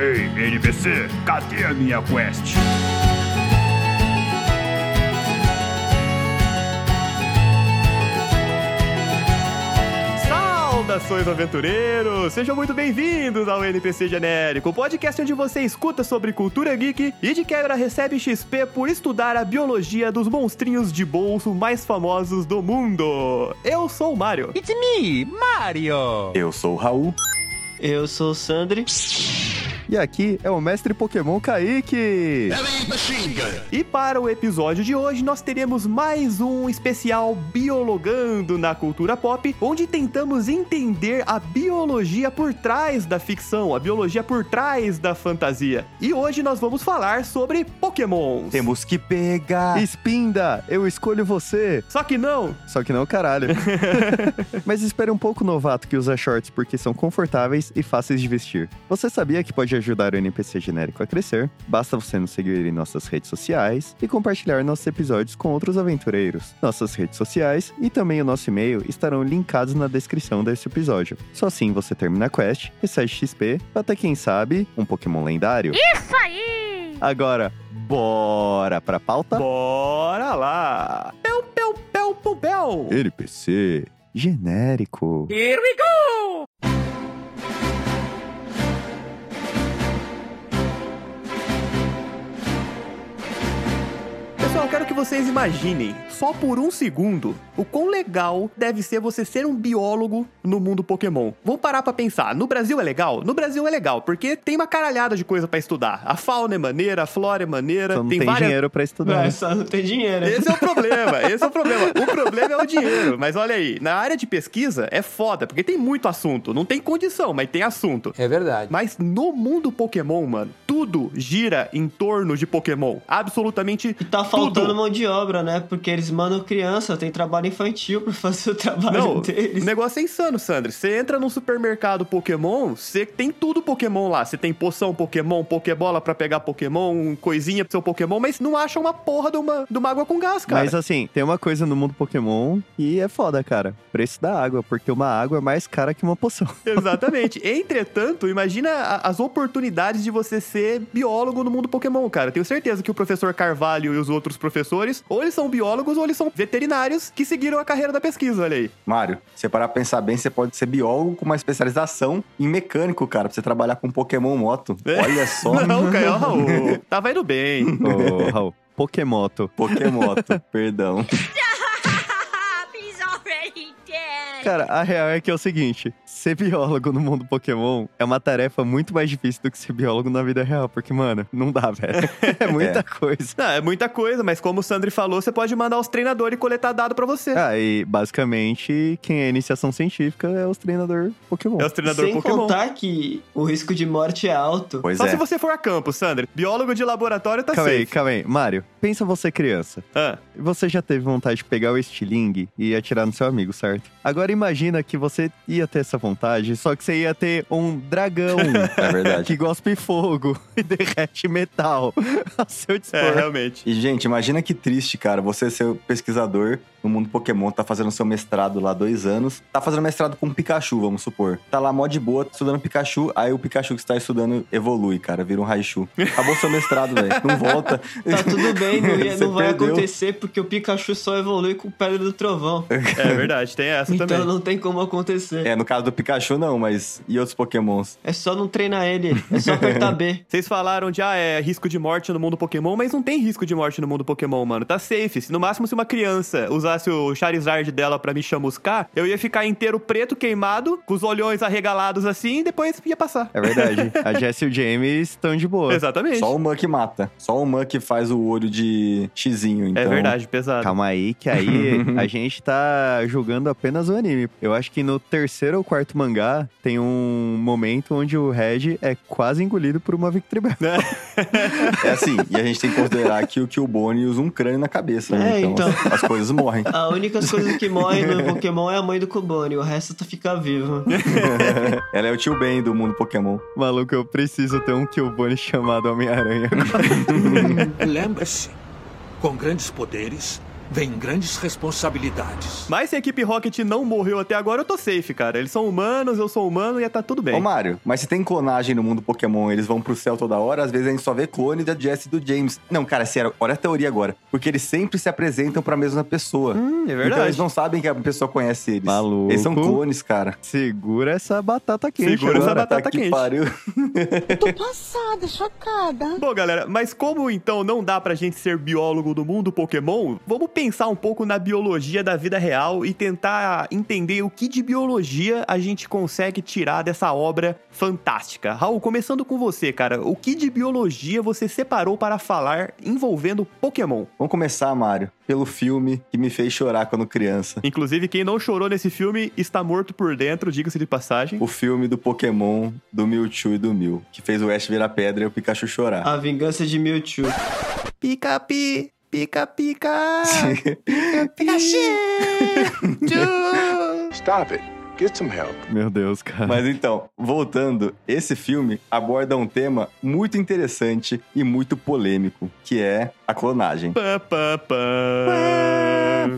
Ei, NPC, cadê a minha quest? Saudações aventureiros! Sejam muito bem-vindos ao NPC Genérico, podcast onde você escuta sobre cultura geek e de quebra recebe XP por estudar a biologia dos monstrinhos de bolso mais famosos do mundo. Eu sou o Mario. It's me, Mario! Eu sou o Raul. Eu sou o Sandri. E aqui é o mestre Pokémon Kaique. E para o episódio de hoje, nós teremos mais um especial Biologando na Cultura Pop, onde tentamos entender a biologia por trás da ficção, a biologia por trás da fantasia. E hoje nós vamos falar sobre Pokémon. Temos que pegar. Espinda, eu escolho você. Só que não, Só que não, caralho. Mas espere um pouco, novato, que usa shorts porque são confortáveis e fáceis de vestir. Você sabia que pode ajudar o NPC genérico a crescer? Basta você nos seguir em nossas redes sociais e compartilhar nossos episódios com outros aventureiros. Nossas redes sociais e também o nosso e-mail estarão linkados na descrição desse episódio. Só assim você termina a quest, recebe XP, até quem sabe, um Pokémon lendário. Isso aí! Agora, bora pra pauta? bora lá. Pel, pel, pel, pel, pel. NPC genérico. Here we go! Pessoal, quero que vocês imaginem, só por um segundo, o quão legal deve ser você ser um biólogo no mundo Pokémon. Vamos parar pra pensar. No Brasil é legal? No Brasil é legal, porque tem uma caralhada de coisa pra estudar. A fauna é maneira, a flora é maneira, Só não tem, tem, várias... dinheiro pra estudar. É, só não tem dinheiro. Esse é o problema, esse é o problema. O problema é o dinheiro. Mas olha aí, na área de pesquisa é foda, porque tem muito assunto. Não tem condição, mas tem assunto. É verdade. Mas no mundo Pokémon, mano, tudo gira em torno de Pokémon. Absolutamente E tá faltando tudo. mão de obra, né? Porque eles mandam criança, tem trabalho infantil pra fazer o trabalho Não, o deles. negócio é insano, Sandro. Você entra num supermercado Pokémon, você tem tudo Pokémon lá. Você tem poção Pokémon, Pokébola pra pegar Pokémon, coisinha pro seu Pokémon, mas não acha uma porra de uma, de uma água com gás, cara. Mas assim, tem uma coisa no mundo Pokémon e é foda, cara. Preço da água, porque uma água é mais cara que uma poção. Exatamente. Entretanto, imagina as oportunidades de você ser biólogo no mundo Pokémon, cara. Tenho certeza que o professor Carvalho e os outros professores, ou eles são biólogos ou eles são veterinários que seguiram a carreira da pesquisa, olha aí. Mário, se você parar pra pensar bem, você pode ser biólogo com uma especialização em mecânico, cara, pra você trabalhar com Pokémon moto. Olha só. Não, Caio, Raul. Tava indo bem. Ô, Raul, Pokémoto. Pokémoto, perdão. Cara, a real é que é o seguinte: ser biólogo no mundo Pokémon é uma tarefa muito mais difícil do que ser biólogo na vida real, porque, mano, não dá, velho. É muita coisa. Não, é muita coisa, mas como o Sandri falou, você pode mandar os treinadores coletar dado pra você. Ah, e basicamente, quem é iniciação científica é os treinadores Pokémon. É os treinadores Sem Pokémon. contar que o risco de morte é alto. Pois Só é. se você for a campo, Sandri. Biólogo de laboratório tá Calma aí, safe. calma aí. Mário, pensa você criança. Ah, Você já teve vontade de pegar o estilingue e atirar no seu amigo, certo? Agora imagina que você ia ter essa vontade, só que você ia ter um dragão É verdade. que gospe fogo e derrete metal ao seu dispor. é, realmente. E, gente, imagina que triste, cara, você ser pesquisador no mundo Pokémon, tá fazendo seu mestrado lá dois anos, tá fazendo mestrado com Pikachu, vamos supor. Tá lá mó de boa, estudando Pikachu, aí o Pikachu que você tá estudando evolui, cara, vira um Raichu. Acabou seu mestrado, velho. Não volta. Tá tudo bem, não, ia- não vai perdeu. acontecer porque o Pikachu só evolui com Pedra do Trovão. É verdade, tem essa Então também. não tem como acontecer. É, no caso do Pikachu não, mas e outros Pokémons? É só não treinar ele, é só apertar B. Vocês falaram de, ah, é risco de morte no mundo Pokémon, mas não tem risco de morte no mundo Pokémon, mano. Tá safe. Se no máximo se uma criança usasse o Charizard dela pra me chamuscar, eu ia ficar inteiro preto, queimado, com os olhões arregalados assim, e depois ia passar. É verdade. A Jess e o James estão de boa. Exatamente. Só o Muck mata. Só o Muck faz o olho de xizinho, então... É verdade, pesado. Calma aí, que aí a gente tá julgando apenas o anime. Eu acho que no terceiro ou quarto mangá tem um momento onde o Red é quase engolido por uma Victory Bell. É assim, e a gente tem que considerar que o Killbone usa um crânio na cabeça, né? É, Então, então. As, as coisas morrem. A única coisa que morre no Pokémon é a mãe do Cubone, o resto tá fica vivo. Ela é o tio Ben do mundo Pokémon. Maluco, eu preciso ter um Killbone chamado Homem-Aranha. Lembre-se, com grandes poderes vem grandes responsabilidades. Mas se a equipe Rocket não morreu até agora, eu tô safe, cara. Eles são humanos, eu sou humano e tá tudo bem. Ô, Mário, mas se tem clonagem no mundo Pokémon, eles vão pro céu toda hora, às vezes a gente só vê clone da Jessie e do James. Não, cara, sério, olha a teoria agora. Porque eles sempre se apresentam pra mesma pessoa. Hum, é Então verdade. eles não sabem que a pessoa conhece eles. Maluco. Eles são clones, cara. Segura essa batata quente Segura essa agora. batata tá que quente. pariu. Passada, chocada. Bom, galera, mas como então não dá pra gente ser biólogo do mundo Pokémon, vamos pensar um pouco na biologia da vida real e tentar entender o que de biologia a gente consegue tirar dessa obra fantástica. Raul, começando com você, cara, o que de biologia você separou para falar envolvendo Pokémon? Vamos começar, Mário, pelo filme que me fez chorar quando criança. Inclusive, quem não chorou nesse filme está morto por dentro, diga-se de passagem. O filme do Pokémon, do Mewtwo e do Mew, que fez o Ash virar pedra e o Pikachu chorar. A vingança de Mewtwo. Pica, pi, pica, pica. Stop it. Get some help. Meu Deus, cara. Mas então, voltando, esse filme aborda um tema muito interessante e muito polêmico, que é a clonagem. Pá, pá, pá.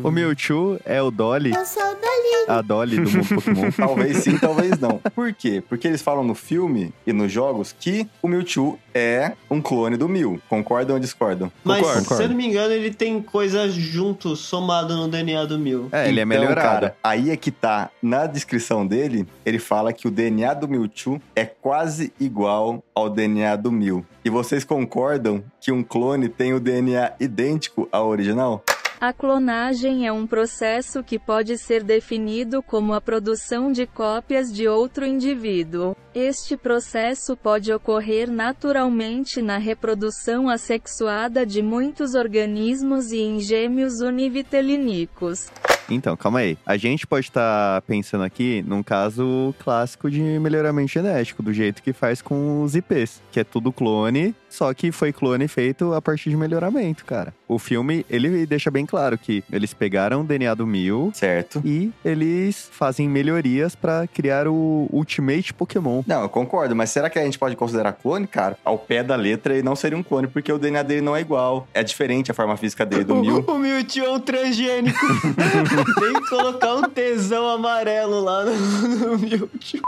O Mewtwo é o Dolly, Eu sou Dolly. a Dolly do mundo Pokémon. Talvez sim, talvez não. Por quê? Porque eles falam no filme e nos jogos que o Mewtwo é um clone do Mew. Concordam ou discordam? Mas, Concordo. se eu não me engano, ele tem coisa junto, somado no DNA do Mew. É, ele é Então, melhorado. Cara, aí é que tá. Na descrição dele, ele fala que o DNA do Mewtwo é quase igual ao DNA do Mew. E vocês concordam que um clone tem o DNA idêntico ao original? A clonagem é um processo que pode ser definido como a produção de cópias de outro indivíduo. Este processo pode ocorrer naturalmente na reprodução assexuada de muitos organismos e em gêmeos univitelínicos. Então, calma aí. A gente pode estar pensando aqui num caso clássico de melhoramento genético, do jeito que faz com os IPs, que é tudo clone, só que foi clone feito a partir de melhoramento, cara. O filme, ele deixa bem claro que eles pegaram o DNA do Mew Certo. e eles fazem melhorias pra criar o Ultimate Pokémon. Não, eu concordo, mas será que a gente pode considerar clone, cara? Ao pé da letra, ele não seria um clone, porque o DNA dele não é igual. É diferente a forma física dele do Mew. O Mewtwo é um transgênico. Tem que colocar um tesão amarelo lá no, no Mewtwo.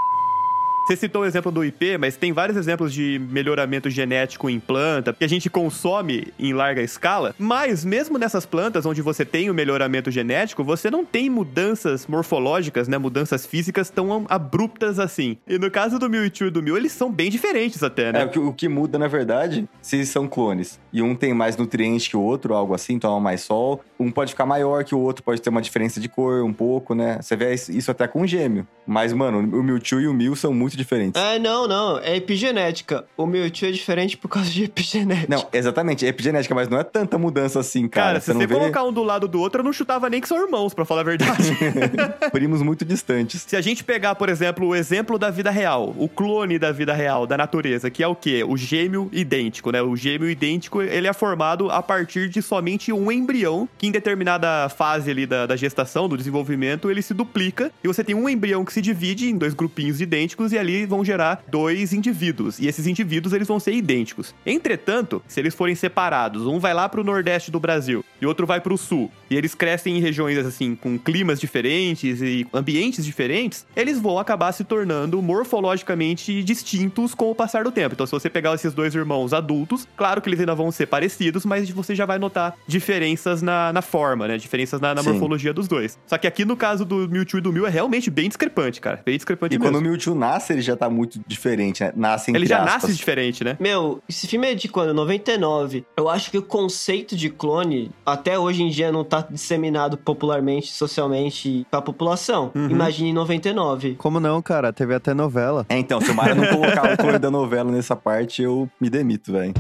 Você citou o exemplo do IP, mas tem vários exemplos de melhoramento genético em planta que a gente consome em larga escala. Mas mesmo nessas plantas onde você tem o melhoramento genético, você não tem mudanças morfológicas, né, mudanças físicas tão abruptas assim. E no caso do Mewtwo e do Mew, eles são bem diferentes até, É, né? o que, o que muda, na verdade, se são clones. E um tem mais nutriente que o outro, algo assim, toma mais sol. Um pode ficar maior que o outro, pode ter uma diferença de cor um pouco, né? Você vê isso até com um gêmeo. Mas, mano, o Mewtwo e o Mew são muito diferentes. É, não, não. É epigenética. O Mewtwo é diferente por causa de epigenética. Não, exatamente, é epigenética, mas não é tanta mudança assim, cara. Cara, se não você vê colocar um do lado do outro, eu não chutava nem que são irmãos, pra falar a verdade. primos muito distantes. Se a gente pegar, por exemplo, o exemplo da vida real, o clone da vida real, da natureza, que é o quê? O gêmeo idêntico, né? O gêmeo idêntico, ele é formado a partir de somente um embrião, que em determinada fase ali da, da gestação, do desenvolvimento, ele se duplica, e você tem um embrião que se divide em dois grupinhos idênticos, e ali vão gerar dois indivíduos, e esses indivíduos, eles vão ser idênticos. Entretanto, se eles forem separados, um vai lá pro nordeste do Brasil, e outro vai pro sul, e eles crescem em regiões, assim, com climas diferentes e ambientes diferentes, eles vão acabar se tornando morfologicamente distintos com o passar do tempo. Então, se você pegar esses dois irmãos adultos, claro que eles ainda vão ser parecidos, mas você já vai notar diferenças na, na forma, né? Diferenças na, na morfologia dos dois. Só que aqui no caso do Mewtwo e do Mew é realmente bem discrepante, cara. Bem discrepante E mesmo. quando o Mewtwo nasce, ele já tá muito diferente, né? Nasce entre Ele já aspas. nasce diferente, né? Meu, esse filme é de quando? 99. Eu acho que o conceito de clone até hoje em dia não tá disseminado popularmente, socialmente pra população. Uhum. Imagine em 99. Como não, cara? Teve até novela. É, então, se o Mario não colocar o clone da novela nessa parte, eu me demito, velho.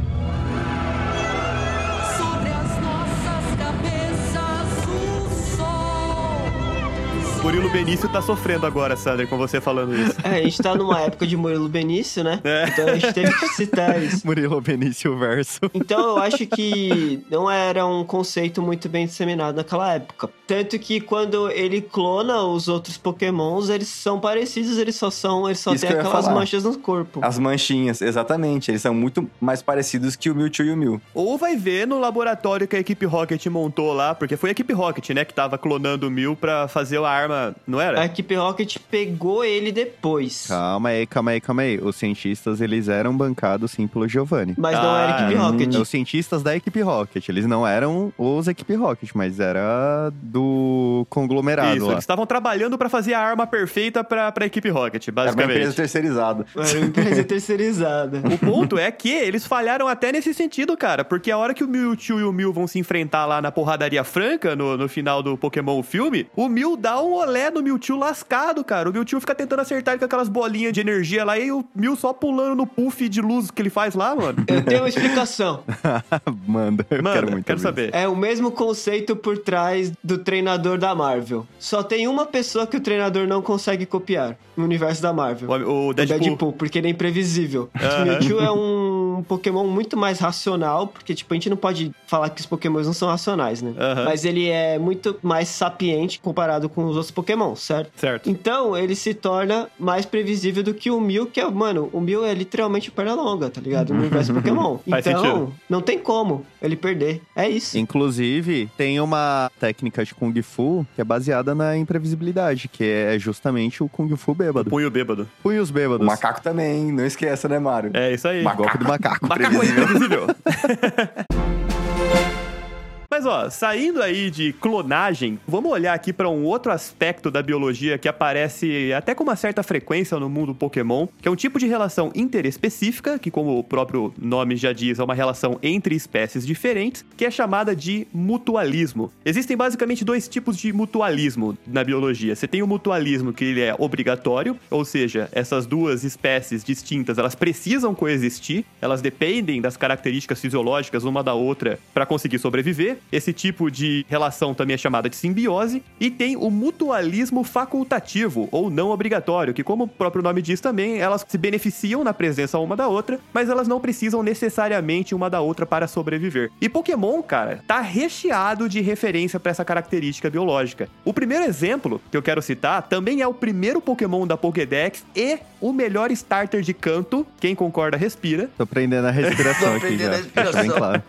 Murilo Benício tá sofrendo agora, Sander, com você falando isso. É, a gente tá numa época de Murilo Benício, né? É. Então a gente teve que citar isso. Murilo Benício Verso. Então eu acho que não era um conceito muito bem disseminado naquela época. Tanto que quando ele clona os outros pokémons, eles são parecidos, eles só são, eles só Isso têm aquelas falar. manchas no corpo. As manchinhas, exatamente. Eles são muito mais parecidos que o Mewtwo e o Mew. Ou vai ver no laboratório que a equipe Rocket montou lá, porque foi a equipe Rocket, né, que tava clonando o Mil pra fazer a arma, não era? A equipe Rocket pegou ele depois. Calma aí, calma aí, calma aí. Os cientistas, eles eram bancados sim pelo Giovanni. Mas não era a equipe Ah, Rocket. Os cientistas da equipe Rocket, eles não eram os equipe Rocket, mas era do conglomerado Isso, lá. eles estavam trabalhando pra fazer a arma perfeita pra, pra equipe Rocket, É uma empresa basicamente. terceirizada. Era uma empresa terceirizada. O ponto é que eles falharam até nesse sentido, cara, porque a hora que o Mewtwo e o Mew vão se enfrentar lá na porradaria franca, no, no final do Pokémon filme, o Mew dá um olé no Mewtwo lascado, cara. O Mewtwo fica tentando acertar ele com aquelas bolinhas de energia lá e o Mew só pulando no puff de luz que ele faz lá, mano. Eu tenho uma explicação. Manda, eu Mano, quero muito quero saber. É o mesmo conceito por trás do treinador da Marvel. Só tem uma pessoa que o treinador não consegue copiar no universo da Marvel. O, o O Deadpool. Deadpool, porque ele é imprevisível. O Mewtwo é um Pokémon muito mais racional, porque, tipo, a gente não pode falar que os Pokémons não são racionais, né? Aham. Mas ele é muito mais sapiente comparado com os outros Pokémon, certo? Certo. Então, ele se torna mais previsível do que o Mew, que é, mano, o Mew é literalmente perna longa, tá ligado? No universo Pokémon. Então, não tem como ele perder. É isso. Inclusive, tem uma técnica de Kung Fu que é baseada na imprevisibilidade, que é justamente o Kung Fu bêbado. Punho bêbado. Punhos O bêbados. macaco também, hein? não esqueça, né, Mário? É isso aí. Golpe do macaco. Macaco é imprevisível. Mas ó, saindo aí de clonagem, vamos olhar aqui para um outro aspecto da biologia que aparece até com uma certa frequência no mundo Pokémon, que é um tipo de relação interespecífica, que como o próprio nome já diz, é uma relação entre espécies diferentes, que é chamada de mutualismo. Existem basicamente dois tipos de mutualismo na biologia. Você tem o mutualismo que ele é obrigatório, ou seja, essas duas espécies distintas, elas precisam coexistir, elas dependem das características fisiológicas uma da outra para conseguir sobreviver. Esse tipo de relação também é chamada de simbiose. E tem o mutualismo facultativo, ou não obrigatório, que, como o próprio nome diz também, elas se beneficiam na presença uma da outra, mas elas não precisam necessariamente uma da outra para sobreviver. E Pokémon, cara, tá recheado de referência para essa característica biológica. O primeiro exemplo que eu quero citar também é o primeiro Pokémon da Pokédex e o melhor starter de canto. Quem concorda, respira. Tô prendendo a respiração Tô aqui prendendo já. a respiração. Tá bem claro.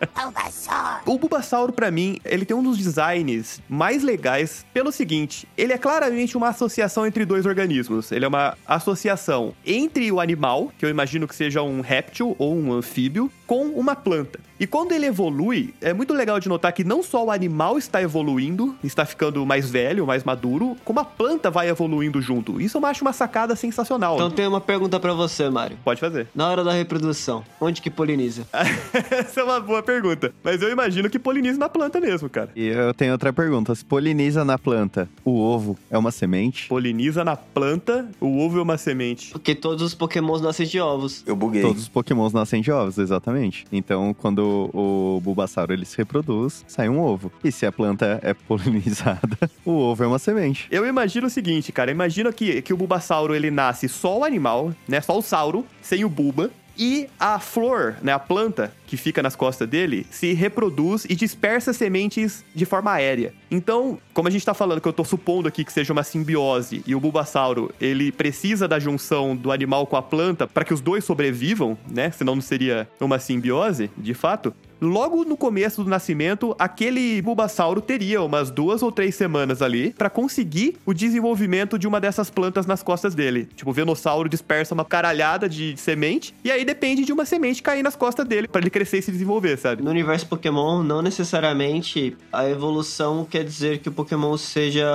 O Bulbasauro, pra mim, ele tem um dos designs mais legais pelo seguinte: ele é claramente uma associação entre dois organismos. Ele é uma associação entre o animal, que eu imagino que seja um réptil ou um anfíbio, com uma planta. E quando ele evolui, é muito legal de notar que não só o animal está evoluindo, está ficando mais velho, mais maduro, como a planta vai evoluindo junto. Isso eu acho uma sacada sensacional. Então tem uma pergunta pra você, Mário. Pode fazer. Na hora da reprodução, onde que poliniza? Essa é uma boa pergunta. Mas eu imagino que poliniza na planta mesmo, cara. E eu tenho outra pergunta. Se poliniza na planta, o ovo é uma semente? Poliniza na planta, o ovo é uma semente. Porque todos os pokémons nascem de ovos. Eu buguei. Todos os pokémons nascem de ovos, exatamente. Então, quando o Bulbasauro ele se reproduz, sai um ovo. E se a planta é polinizada, o ovo é uma semente. Eu imagino o seguinte, cara. Imagina que, que o Bulbasauro, ele nasce só o animal, né? Só o sauro, sem o Bulba. E a flor, né, a planta que fica nas costas dele, se reproduz e dispersa sementes de forma aérea. Então, como a gente tá falando que eu tô supondo aqui que seja uma simbiose e o Bulbasauro, ele precisa da junção do animal com a planta para que os dois sobrevivam, né? Senão não seria uma simbiose, de fato. Logo no começo do nascimento, aquele Bulbasauro teria umas duas ou três semanas ali pra conseguir o desenvolvimento de uma dessas plantas nas costas dele. Tipo, o Venossauro dispersa uma caralhada de semente e aí depende de uma semente cair nas costas dele pra ele crescer e se desenvolver, sabe? No universo Pokémon, não necessariamente a evolução quer dizer que o Pokémon seja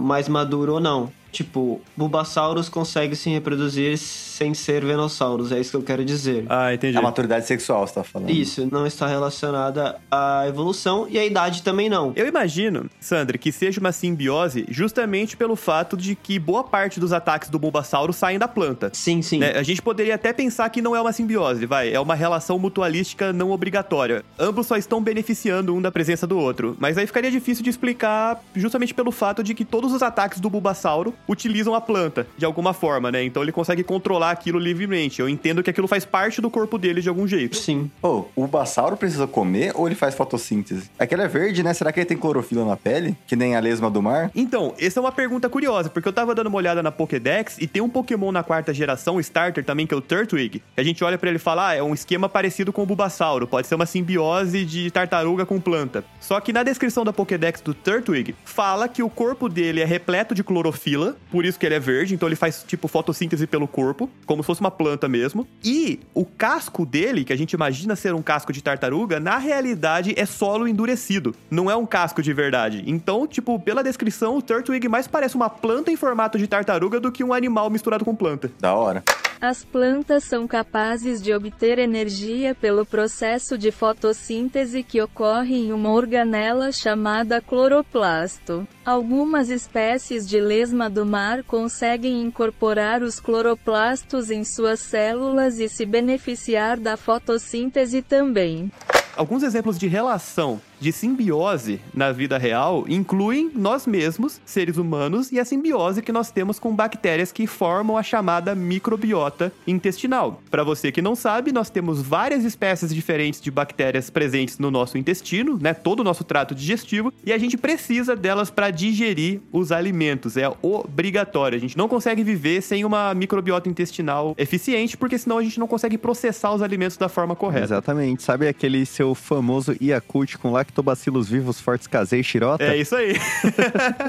mais maduro ou não. Tipo, Bulbasaurus consegue se reproduzir sem ser Venossauros, é isso que eu quero dizer. Ah, entendi. A maturidade sexual, você tá falando. Isso, não está relacionada à evolução e à idade também não. Eu imagino, Sandra, que seja uma simbiose justamente pelo fato de que boa parte dos ataques do Bulbasauro saem da planta. Sim, sim. né? A gente poderia até pensar que não é uma simbiose, vai, é uma relação mutualística não obrigatória. Ambos só estão beneficiando um da presença do outro. Mas aí ficaria difícil de explicar justamente pelo fato de que todos os ataques do Bulbasauro utilizam a planta, de alguma forma, né? Então ele consegue controlar aquilo livremente. Eu entendo que aquilo faz parte do corpo dele de algum jeito. Sim. Pô, o Bassauro precisa comer ou ele faz fotossíntese? Aquele é verde, né? Será que ele tem clorofila na pele? Que nem a lesma do mar? Então, essa é uma pergunta curiosa, porque eu tava dando uma olhada na Pokédex e tem um Pokémon na quarta geração, o Starter também, que é o Turtwig. que A gente olha pra ele e fala, ah, é um esquema parecido com o Bulbasauro, pode ser uma simbiose de tartaruga com planta. Só que na descrição da Pokédex do Turtwig, fala que o corpo dele é repleto de clorofila, por isso que ele é verde, então ele faz tipo fotossíntese pelo corpo, como se fosse uma planta mesmo. E o casco dele, que a gente imagina ser um casco de tartaruga, na realidade é solo endurecido, não é um casco de verdade. Então, tipo, pela descrição, o Turtwig mais parece uma planta em formato de tartaruga do que um animal misturado com planta. Da hora. As plantas são capazes de obter energia pelo processo de fotossíntese que ocorre em uma organela chamada cloroplasto. Algumas espécies de lesma do mar conseguem incorporar os cloroplastos em suas células e se beneficiar da fotossíntese também. Alguns exemplos de relação de simbiose na vida real incluem nós mesmos, seres humanos, e a simbiose que nós temos com bactérias que formam a chamada microbiota intestinal. Para você que não sabe, nós temos várias espécies diferentes de bactérias presentes no nosso intestino, né, todo o nosso trato digestivo, e a gente precisa delas para digerir os alimentos, é obrigatório. A gente não consegue viver sem uma microbiota intestinal eficiente, porque senão a gente não consegue processar os alimentos da forma correta. Exatamente. Sabe aquele seu famoso Yakult com lactobacilos vivos fortes casei xirota? É isso aí.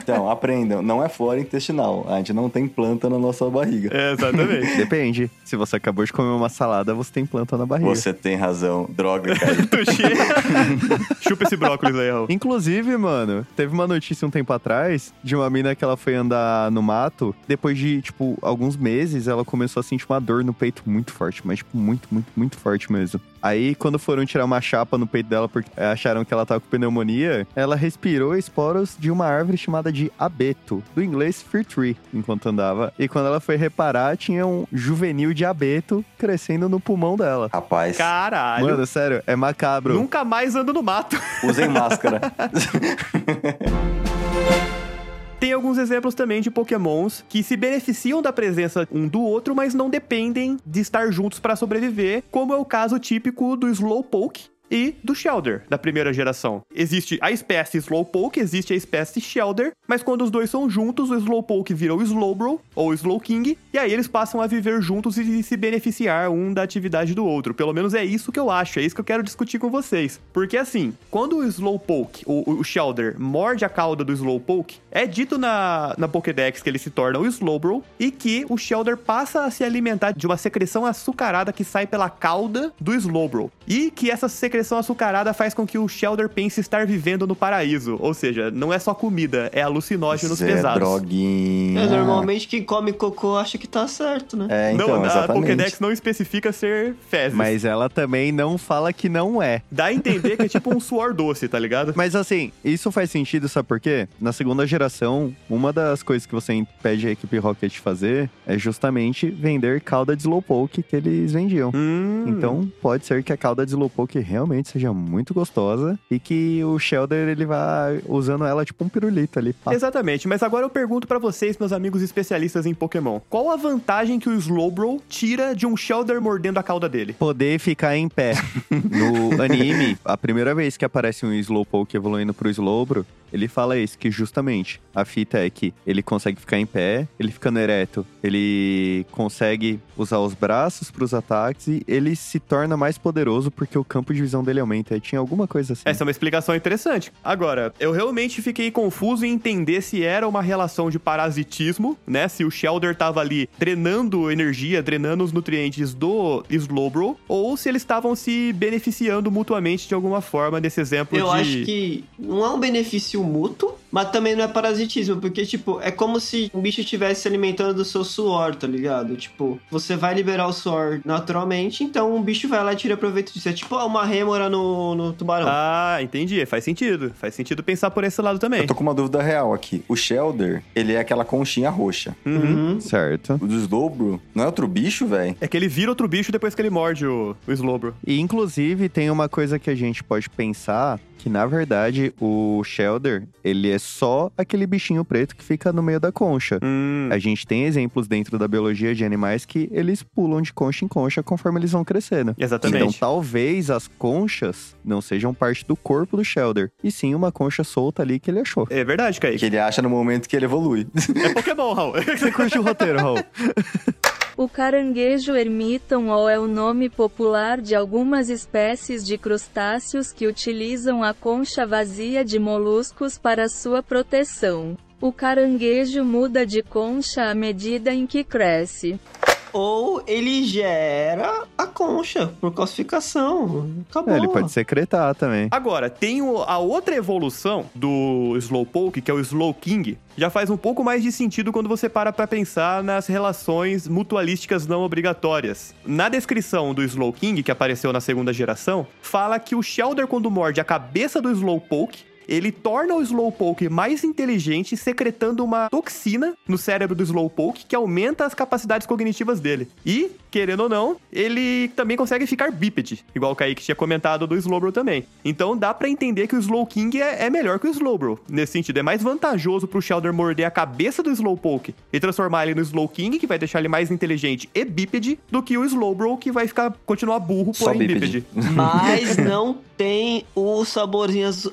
Então, aprendam. Não é flora intestinal. A gente não tem planta na nossa barriga. É, exatamente. Depende. Se você acabou de comer uma salada, você tem planta na barriga. Você tem razão. Droga, cara. Chupa esse brócolis aí, Raul. Inclusive, mano, teve uma notícia um tempo atrás de uma mina que ela foi andar no mato. Depois de, tipo, alguns meses, ela começou a sentir uma dor no peito muito forte, mas, tipo, muito, muito, muito forte mesmo. Aí, quando foram tirar uma chapa no peito dela porque acharam que ela tava com pneumonia, ela respirou esporos de uma árvore chamada de abeto, do inglês fir tree, enquanto andava. E quando ela foi reparar, tinha um juvenil de abeto crescendo no pulmão dela. Rapaz, Caralho. Mano, sério, é macabro. Nunca mais ando no mato. usem máscara. Tem alguns exemplos também de pokémons que se beneficiam da presença um do outro, mas não dependem de estar juntos para sobreviver, como é o caso típico do Slowpoke, e do Shelder, da primeira geração. Existe a espécie Slowpoke, existe a espécie Shelder, mas quando os dois são juntos, o Slowpoke vira o Slowbro, ou Slowking, e aí eles passam a viver juntos e se beneficiar um da atividade do outro. Pelo menos é isso que eu acho, é isso que eu quero discutir com vocês. Porque assim, quando o Slowpoke, o, o Shelder, morde a cauda do Slowpoke, é dito na, na Pokédex que ele se torna o Slowbro, e que o Shelder passa a se alimentar de uma secreção açucarada que sai pela cauda do Slowbro. E que essa secreção açucarada faz com que o Shelder pense estar vivendo no paraíso. Ou seja, não é só comida, é alucinógenos Zé pesados. droguinha. É, normalmente quem come cocô acha que tá certo, né? É, então, não, a exatamente. Pokédex não especifica ser fezes. Mas ela também não fala que não é. Dá a entender que é tipo um suor doce, tá ligado? Mas assim, isso faz sentido, sabe por quê? Na segunda geração, uma das coisas que você impede a equipe Rocket de fazer é justamente vender cauda de Slowpoke que eles vendiam. Hum. Então, pode ser que a cauda de Slowpoke realmente seja muito gostosa e que o Shelder ele vá usando ela tipo um pirulito ali. pá. Exatamente, mas agora eu pergunto pra vocês, meus amigos especialistas em Pokémon. Qual a vantagem que o Slowbro tira de um Shelder mordendo a cauda dele? Poder ficar em pé. No anime, a primeira vez que aparece um Slowpoke evoluindo pro Slowbro, ele fala isso, que justamente a fita é que ele consegue ficar em pé, ele ficando ereto, ele consegue usar os braços pros ataques e ele se torna mais poderoso porque o campo de visão dele aumenta. E Tinha alguma coisa assim. Essa é uma explicação interessante. Agora, eu realmente fiquei confuso em entender se era uma relação de parasitismo, né? Se o Shelder tava ali drenando energia, drenando os nutrientes do Slowbro, ou se eles estavam se beneficiando mutuamente de alguma forma nesse exemplo Eu de... acho que não é um benefício vício mútuo, mas também não é parasitismo, porque, tipo, é como se um bicho estivesse se alimentando do seu suor, tá ligado? Tipo, você vai liberar o suor naturalmente, então um bicho vai lá e tira proveito disso. É tipo uma rêmora no, no tubarão. Ah, entendi. Faz sentido. Faz sentido pensar por esse lado também. Eu tô com uma dúvida real aqui. O Shelder, ele é aquela conchinha roxa. Uhum. Certo. O do Slowbro não é outro bicho, velho? É que ele vira outro bicho depois que ele morde o, o Slowbro. E inclusive tem uma coisa que a gente pode pensar que na verdade o Shelder, ele é só aquele bichinho preto que fica no meio da concha. Hum, A gente tem exemplos dentro da biologia de animais que eles pulam de concha em concha conforme eles vão crescendo. exatamente. Então talvez as conchas não sejam parte do corpo do Shelder, e sim uma concha solta ali que ele achou. É verdade, Kaique. Que ele acha no momento que ele evolui. É Pokémon, Raul. Você curte o roteiro, Raul? O caranguejo ermiton ou é o nome popular de algumas espécies de crustáceos que utilizam a concha vazia de moluscos para sua proteção. O caranguejo muda de concha à medida em que cresce. Ou ele gera a concha por calcificação. Acabou. É, ele pode secretar também. Agora, tem a outra evolução do Slowpoke, que é o Slowking. Já faz um pouco mais de sentido quando você para pra pensar nas relações mutualísticas não obrigatórias. Na descrição do Slowking, que apareceu na segunda geração, fala que o Shelder, quando morde a cabeça do Slowpoke, ele torna o Slowpoke mais inteligente, secretando uma toxina no cérebro do Slowpoke que aumenta as capacidades cognitivas dele. E, querendo ou não, ele também consegue ficar bípede, igual o Kaique tinha comentado do Slowbro também. Então dá pra entender que o Slowking é, é melhor que o Slowbro. Nesse sentido, é mais vantajoso pro Shelder morder a cabeça do Slowpoke e transformar ele no Slowking, que vai deixar ele mais inteligente e bípede, do que o Slowbro, que vai ficar continuar burro, Só porém bípede. bípede. Mas não tem o saborzinho açu-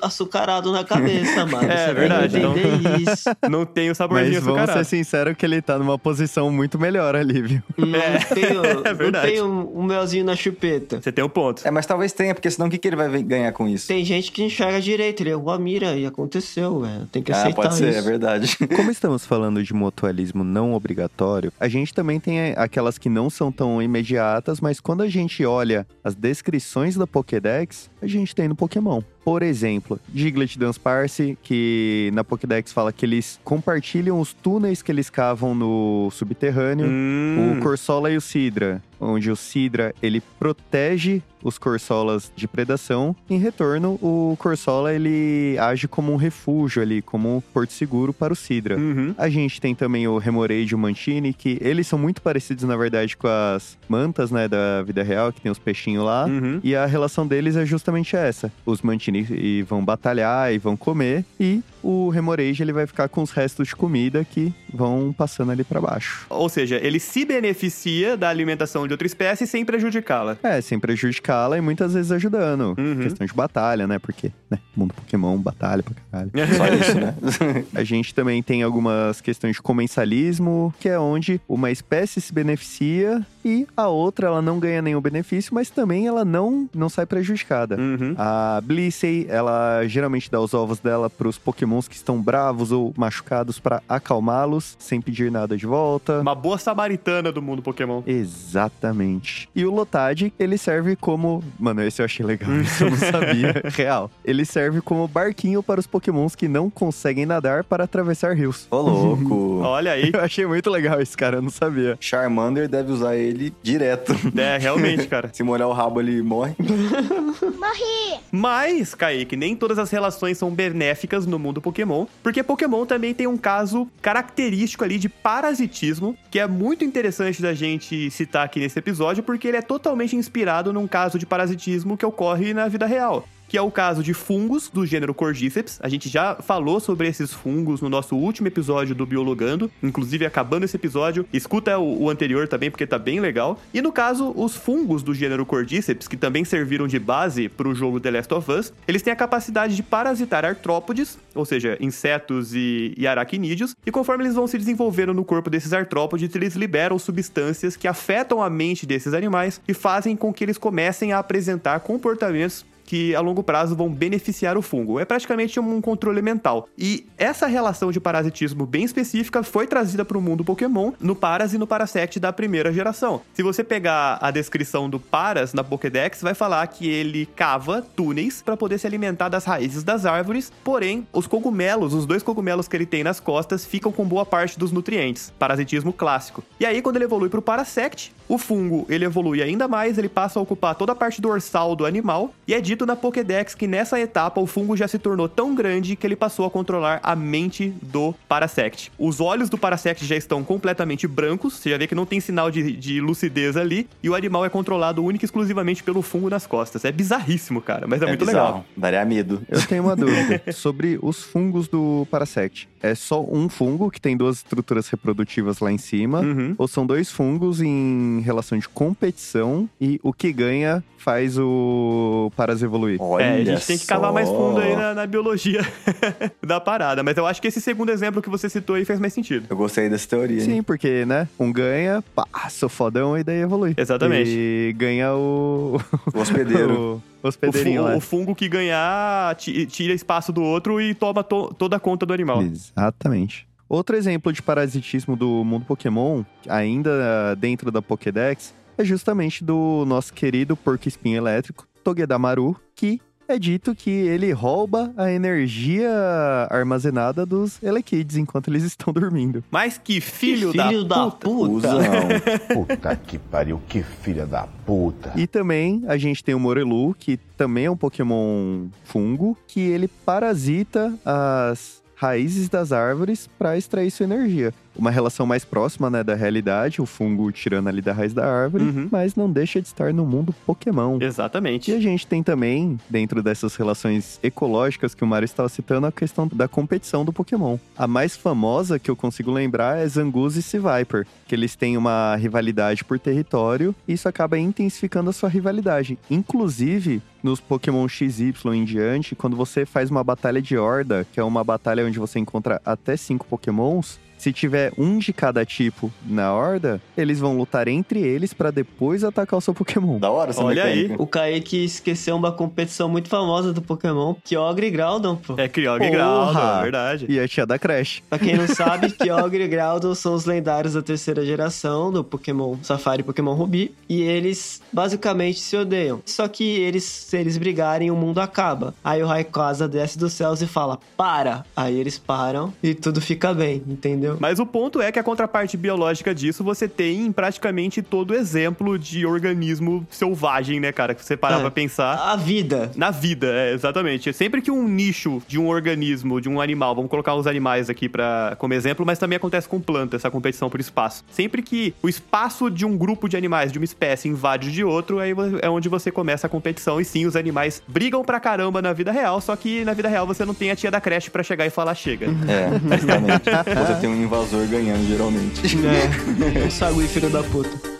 açucarado na cabeça, mano. É, Você verdade, entender isso. Não tem o saborzinho Mas vamos ser sinceros que ele tá numa posição muito melhor ali, viu? Não tem, o- não É verdade. tem um, um melzinho na chupeta. Você tem um ponto. É, mas talvez tenha, porque senão o que, que ele vai ganhar com isso? Tem gente que enxerga direito, ele errou a mira e aconteceu, velho. Tem que Ah, aceitar pode ser, isso. é verdade. Como estamos falando de mutualismo não obrigatório, a gente também tem aquelas que não são tão imediatas, mas quando a gente olha as descrições da Pokédex, a gente tem no Pokémon. Por exemplo, Diglett Dunsparce, que na Pokédex fala que eles compartilham os túneis que eles cavam no subterrâneo. Hum. O Corsola e o Sidra, onde o Sidra ele protege os Corsolas de predação. Em retorno, o Corsola ele age como um refúgio ali, como um porto seguro para o Sidra. Uhum. A gente tem também o Remoraid e o Mantine, que eles são muito parecidos, na verdade, com as mantas, né, da vida real, que tem os peixinhos lá. Uhum. E a relação deles é justamente essa. Os Mantini vão batalhar e vão comer, e o Remoraid ele vai ficar com os restos de comida que vão passando ali para baixo. Ou seja, ele se beneficia da alimentação de outra espécie sem prejudicá-la. É, sem prejudicá-la e muitas vezes ajudando. Uhum. Questão de batalha, né? Porque, né? Mundo Pokémon, batalha pra caralho. Só isso, né? A gente também tem algumas questões de comensalismo, que é onde uma espécie se beneficia e a outra ela não ganha nenhum benefício, mas também ela não, não sai prejudicada. Uhum. A Blissey, ela geralmente dá os ovos dela pros pokémons que estão bravos ou machucados pra acalmá-los, sem pedir nada de volta. Uma boa samaritana do mundo Pokémon. Exatamente. E o Lotad, ele serve como. Mano, esse eu achei legal, isso eu não sabia. Real. Ele serve como barquinho para os pokémons que não conseguem nadar para atravessar rios. Ô, louco. Olha aí. Eu achei muito legal esse cara, eu não sabia. Charmander deve usar ele direto. É, realmente, cara. Se molhar o rabo, ele morre. Morri! Mas, Kaique, nem todas as relações são benéficas no mundo Pokémon, porque Pokémon também tem um caso característico ali de parasitismo, que é muito interessante da gente citar aqui nesse episódio, porque ele é totalmente inspirado num caso de parasitismo que ocorre na vida real. Que é o caso de fungos do gênero Cordyceps. A gente já falou sobre esses fungos no nosso último episódio do Biologando. Inclusive, acabando esse episódio, escuta o, o anterior também, porque tá bem legal. E no caso, os fungos do gênero Cordyceps, que também serviram de base pro jogo The Last of Us, eles têm a capacidade de parasitar artrópodes, ou seja, insetos e, e aracnídeos, e conforme eles vão se desenvolvendo no corpo desses artrópodes, eles liberam substâncias que afetam a mente desses animais e fazem com que eles comecem a apresentar comportamentos que a longo prazo vão beneficiar o fungo. É praticamente um controle mental. E essa relação de parasitismo bem específica foi trazida para o mundo Pokémon no Paras e no Parasect da primeira geração. Se você pegar a descrição do Paras na Pokédex, vai falar que ele cava túneis para poder se alimentar das raízes das árvores, porém, os cogumelos, os dois cogumelos que ele tem nas costas, ficam com boa parte dos nutrientes. Parasitismo clássico. E aí, quando ele evolui para o Parasect, o fungo ele evolui ainda mais, ele passa a ocupar toda a parte dorsal do animal, e é dito na Pokédex que nessa etapa o fungo já se tornou tão grande que ele passou a controlar a mente do Parasect. Os olhos do Parasect já estão completamente brancos, você já vê que não tem sinal de, de lucidez ali, e o animal é controlado única e exclusivamente pelo fungo nas costas. É bizarríssimo, cara, mas é, muito bizarro. legal. Daria medo. Eu tenho uma dúvida sobre os fungos do Parasect. É só um fungo que tem duas estruturas reprodutivas lá em cima? Uhum. Ou são dois fungos em relação de competição e o que ganha faz o Paras evoluir? Olha é, a gente tem que cavar só. mais fundo aí na, na biologia da parada. Mas eu acho que esse segundo exemplo que você citou aí fez mais sentido. Eu gostei dessa teoria. Sim, hein? porque, né? Um ganha, pá, sou fodão e daí evolui. Exatamente. E ganha o. O hospedeiro. o O, hospedeirinho fu- lá. o fungo que ganhar ti- tira espaço do outro e toma to- toda a conta do animal. Exatamente. Outro exemplo de parasitismo do mundo Pokémon, ainda dentro da Pokédex, é justamente do nosso querido porco-espinho elétrico, Togedamaru, que é dito que ele rouba a energia armazenada dos Elekid's enquanto eles estão dormindo. Mas que filho, Filho da, da puta. puta. Puta que pariu, que filha da puta. E também a gente tem o Morelu, que também é um Pokémon fungo, que ele parasita as raízes das árvores para extrair sua energia. Uma relação mais próxima, né, da realidade, o fungo tirando ali da raiz da árvore, Uhum. mas não deixa de estar no mundo Pokémon. Exatamente. E a gente tem também, dentro dessas relações ecológicas que o Mario estava citando, a questão da competição do Pokémon. A mais famosa que eu consigo lembrar é Zangoose e Seviper, que eles têm uma rivalidade por território e isso acaba intensificando a sua rivalidade. Inclusive, nos Pokémon XY em diante, quando você faz uma batalha de horda, que é uma batalha onde você encontra até cinco Pokémons, se tiver um de cada tipo na horda, eles vão lutar entre eles para depois atacar o seu Pokémon. Da hora essa Olha aí. O Kaique esqueceu uma competição muito famosa do Pokémon, Kyogre e Groudon, pô. É Kyogre e! Groudon, é verdade. E a tia da Crash. Pra quem não sabe, Kyogre e Groudon são os lendários da terceira geração do Pokémon Safari e Pokémon Ruby. E eles basicamente se odeiam. Só que eles, se eles brigarem, o mundo acaba. Aí o Rayquaza desce dos céus e fala, para! Aí eles param e tudo fica bem, entendeu? Mas o ponto é que a contraparte biológica disso você tem em praticamente todo exemplo de organismo selvagem, né, cara? Que você parar É. pra pensar. A vida. Na vida, é, exatamente. Sempre que um nicho de um organismo, de um animal, vamos colocar os animais aqui para como exemplo, mas também acontece com planta, essa competição por espaço. Sempre que o espaço de um grupo de animais, de uma espécie, invade o de outro, aí é onde você começa a competição. E sim, os animais brigam pra caramba na vida real, só que na vida real você não tem a tia da creche pra chegar e falar chega. É, justamente. Você tem um invasor ganhando, geralmente. É, um sagui filho da puta.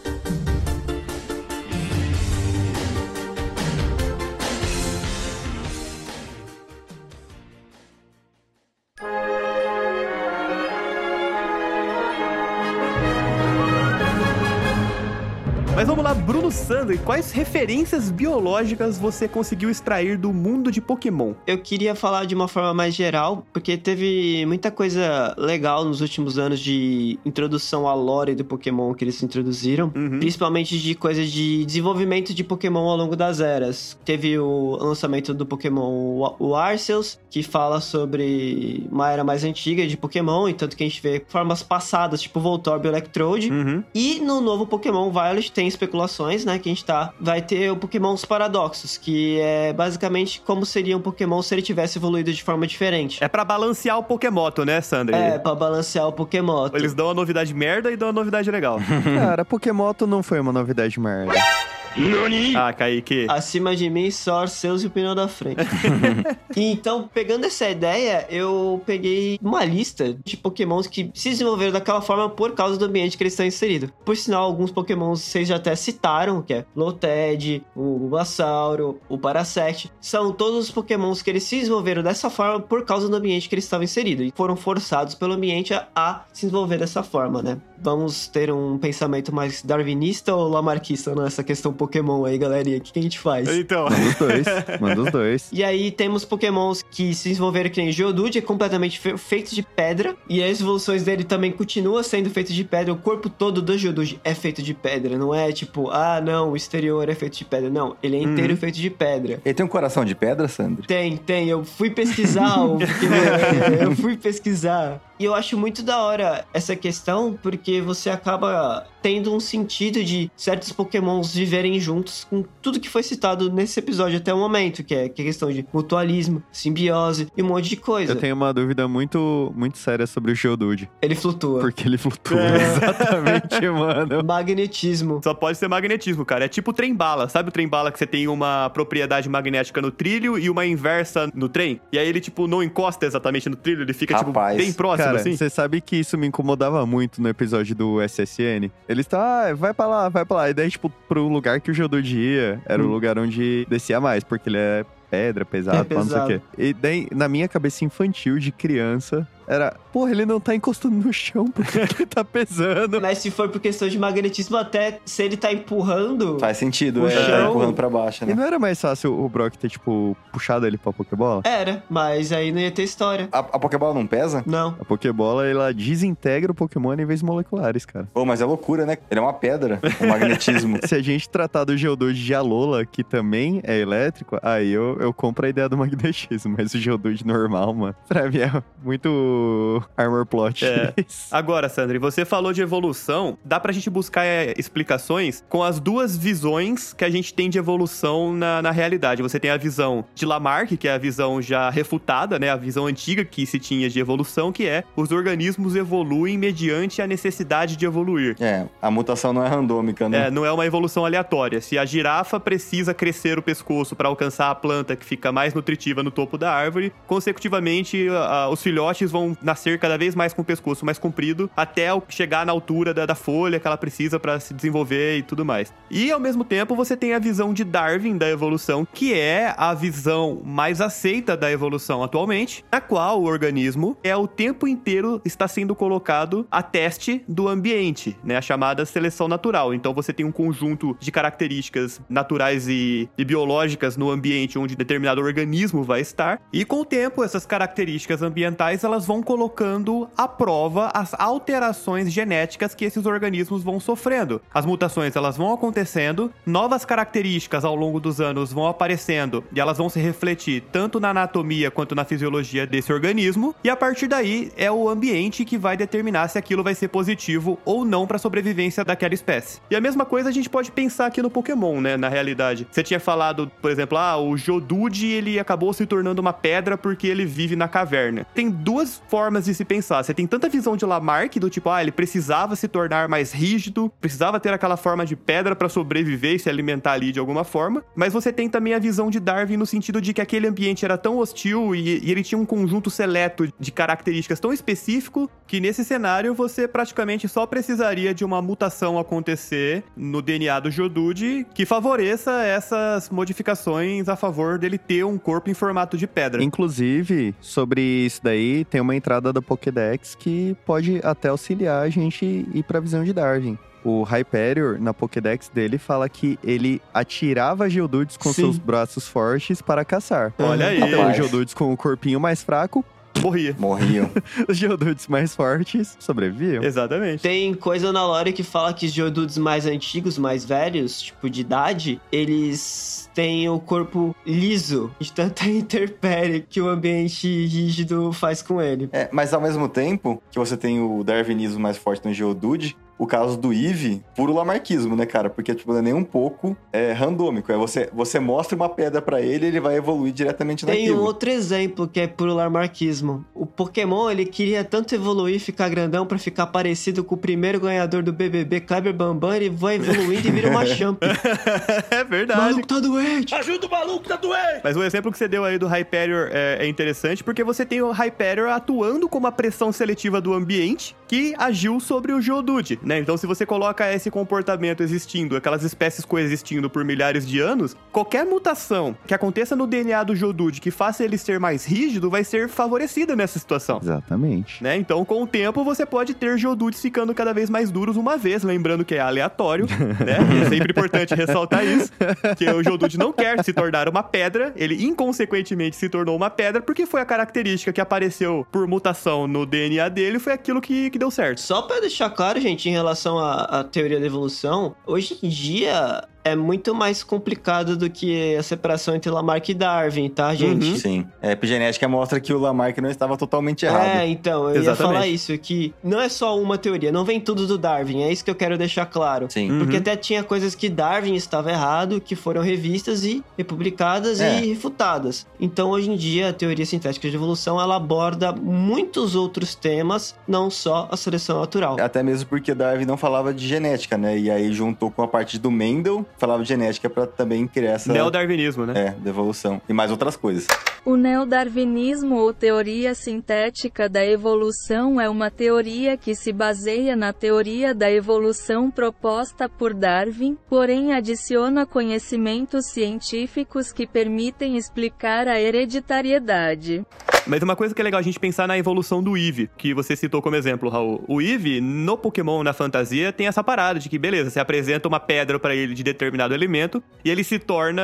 Bruno Sandri, quais referências biológicas você conseguiu extrair do mundo de Pokémon? Eu queria falar de uma forma mais geral, porque teve muita coisa legal nos últimos anos de introdução à lore do Pokémon que eles introduziram, Uhum. principalmente de coisas de desenvolvimento de Pokémon ao longo das eras. Teve o lançamento do Pokémon o Arceus, que fala sobre uma era mais antiga de Pokémon, e tanto que a gente vê formas passadas, tipo Voltorb e Electrode. Uhum. E no novo Pokémon Violet tem especulações, né? Que a gente tá. Vai ter o Pokémon os Paradoxos, que é basicamente como seria um Pokémon se ele tivesse evoluído de forma diferente. É pra balancear o Pokémoto, né, Sandri? É, pra balancear o Pokémon. Eles dão uma novidade merda e dão uma novidade legal. Cara, Pokémoto não foi uma novidade merda. Ah, Kaique. Acima de mim, só Arceus e o pneu da frente. Então, pegando essa ideia, eu peguei uma lista de pokémons que se desenvolveram daquela forma por causa do ambiente que eles estão inseridos. Por sinal, alguns pokémons vocês já até citaram, que é Loted, o Bulbasauro, o Parasect. São todos os pokémons que eles se desenvolveram dessa forma por causa do ambiente que eles estavam inseridos. E foram forçados pelo ambiente a, a se desenvolver dessa forma, né? Vamos ter um pensamento mais darwinista ou lamarquista nessa questão Pokémon? Aí, galerinha. O que, que a gente faz? Então. Manda os dois. Manda os dois. E aí temos pokémons que se desenvolveram que nem Geodude, é completamente fe- feito de pedra. E as evoluções dele também continuam sendo feitas de pedra. O corpo todo do Geodude é feito de pedra. Não é tipo, ah, não, o exterior é feito de pedra. Não, ele é inteiro Uhum. feito de pedra. Ele tem um coração de pedra, Sandro? Tem, tem. Eu fui pesquisar o Pokémon. eu fui pesquisar. E eu acho muito da hora essa questão, porque você acaba tendo um sentido de certos pokémons viverem juntos com tudo que foi citado nesse episódio até o momento, que é, que é questão de mutualismo, simbiose e um monte de coisa. Eu tenho uma dúvida muito, muito séria sobre o Geodude. Ele flutua. Porque ele flutua. É. Exatamente, mano. Magnetismo. Só pode ser magnetismo, cara. É tipo o trem-bala. Sabe o trem-bala que você tem uma propriedade magnética no trilho e uma inversa no trem? E aí ele, tipo, não encosta exatamente no trilho, ele fica, Rapaz. tipo, bem próximo, Cara, assim. você sabe que isso me incomodava muito no episódio do SSN? Eles estão, ah, vai pra lá, vai pra lá. E daí, tipo, pro lugar que o Geodude ia, era o Hum. lugar onde descia mais, porque ele é pedra, pesado, É pá, não sei o quê. E daí, na minha cabeça infantil de criança, era, porra, ele não tá encostando no chão, por que que ele tá pesando? Mas se for por questão de magnetismo, até se ele tá empurrando. Faz sentido, O é, tá chão- empurrando pra baixo, E né? não era mais fácil o Brock ter, tipo, puxado ele pra Pokébola? Era, mas aí não ia ter história. A, a Pokébola não pesa? Não. A Pokébola, ela desintegra o Pokémon em níveis moleculares, cara. Pô, mas é loucura, né? Ele é uma pedra, o magnetismo. Se a gente tratar do Geodude de Alola, que também é elétrico, aí eu, eu compro a ideia do magnetismo. Mas o Geodude normal, mano, pra mim é muito armor plot. É. Agora, Sandri, você falou de evolução. Dá pra gente buscar é, explicações com as duas visões que a gente tem de evolução na, na realidade. Você tem a visão de Lamarck, que é a visão já refutada, né? A visão antiga que se tinha de evolução, que é os organismos evoluem mediante a necessidade de evoluir. É, a mutação não é randômica, né? É, não é uma evolução aleatória. Se a girafa precisa crescer o pescoço para alcançar a planta que fica mais nutritiva no topo da árvore, consecutivamente a- a- os filhotes vão nascer cada vez mais com o pescoço mais comprido até chegar na altura da, da folha que ela precisa para se desenvolver e tudo mais. E ao mesmo tempo você tem a visão de Darwin da evolução, que é a visão mais aceita da evolução atualmente, na qual o organismo é o tempo inteiro está sendo colocado a teste do ambiente, né, a chamada seleção natural. Então você tem um conjunto de características naturais e, e biológicas no ambiente onde determinado organismo vai estar, e com o tempo essas características ambientais elas vão colocando à prova as alterações genéticas que esses organismos vão sofrendo. As mutações elas vão acontecendo, novas características ao longo dos anos vão aparecendo e elas vão se refletir tanto na anatomia quanto na fisiologia desse organismo, e a partir daí é o ambiente que vai determinar se aquilo vai ser positivo ou não para a sobrevivência daquela espécie. E a mesma coisa a gente pode pensar aqui no Pokémon, né, na realidade. Você tinha falado, por exemplo, ah, o Geodude, ele acabou se tornando uma pedra porque ele vive na caverna. Tem duas formas de se pensar. Você tem tanta visão de Lamarck do tipo, ah, ele precisava se tornar mais rígido, precisava ter aquela forma de pedra para sobreviver e se alimentar ali de alguma forma, mas você tem também a visão de Darwin no sentido de que aquele ambiente era tão hostil e, e ele tinha um conjunto seleto de características tão específico que nesse cenário você praticamente só precisaria de uma mutação acontecer no DNA do Geodude que favoreça essas modificações a favor dele ter um corpo em formato de pedra. Inclusive, sobre isso daí, tem uma entrada da Pokédex que pode até auxiliar a gente ir pra visão de Darwin. O Hyperior, na Pokédex dele, fala que ele atirava Geodudes com Sim. seus braços fortes para caçar. Olha aí, Então, Rapaz. Geodudes com o corpinho mais fraco, morria. Morriam. os Geodudes mais fortes sobreviviam. Exatamente. Tem coisa na lore que fala que os Geodudes mais antigos, mais velhos, tipo de idade, eles têm o corpo liso de tanta interpérie que o ambiente rígido faz com ele. É, mas ao mesmo tempo que você tem o darwinismo mais forte no Geodude, o caso do Eve, puro lamarquismo, né, cara? Porque, tipo, não é nem um pouco é, randômico. É você, você mostra uma pedra pra ele ele vai evoluir diretamente Tem um naquilo. outro exemplo que é puro lamarquismo. O Pokémon, ele queria tanto evoluir, ficar grandão pra ficar parecido com o primeiro ganhador do BBB, Kleber Bambam, ele vai evoluindo e vira uma champ. é O verdade. maluco tá doente! Ajuda o maluco, tá doente! Mas o exemplo que você deu aí do Hyperior é, é interessante porque você tem o Hyperior atuando como a pressão seletiva do ambiente que agiu sobre o Geodude, né? Então, se você coloca esse comportamento existindo, aquelas espécies coexistindo por milhares de anos, qualquer mutação que aconteça no DNA do Geodude que faça ele ser mais rígido vai ser favorecida nessa situação. Exatamente. Né? Então, com o tempo, você pode ter Geodudes ficando cada vez mais duros uma vez, lembrando que é aleatório, né? E é sempre importante ressaltar isso, que o Geodude não quer se tornar uma pedra, ele inconsequentemente se tornou uma pedra porque foi a característica que apareceu por mutação no DNA dele, foi aquilo que, que deu certo. Só pra deixar claro, gente, em relação à, à teoria da evolução, hoje em dia é muito mais complicado do que a separação entre Lamarck e Darwin, tá, gente? Uhum. Sim. A epigenética mostra que o Lamarck não estava totalmente errado. É, então, eu ia Exatamente. falar isso, que não é só uma teoria, não vem tudo do Darwin, é isso que eu quero deixar claro. Sim. Uhum. Porque até tinha coisas que Darwin estava errado, que foram revistas e republicadas É. e refutadas. Então, hoje em dia, a teoria sintética de evolução, ela aborda muitos outros temas, não só a seleção natural. Até mesmo porque Darwin não falava de genética, né? E aí juntou com a parte do Mendel, falava de genética pra também criar essa... Neodarwinismo, né? É, da evolução. E mais outras coisas. O neodarwinismo ou teoria sintética da evolução é uma teoria que se baseia na teoria da evolução proposta por Darwin, porém adiciona conhecimentos científicos que permitem explicar a hereditariedade. Mas uma coisa que é legal a gente pensar na evolução do Eevee, que você citou como exemplo, Raul. O Eevee, no Pokémon, na fantasia, tem essa parada de que, beleza, você apresenta uma pedra pra ele de determinado elemento e ele se torna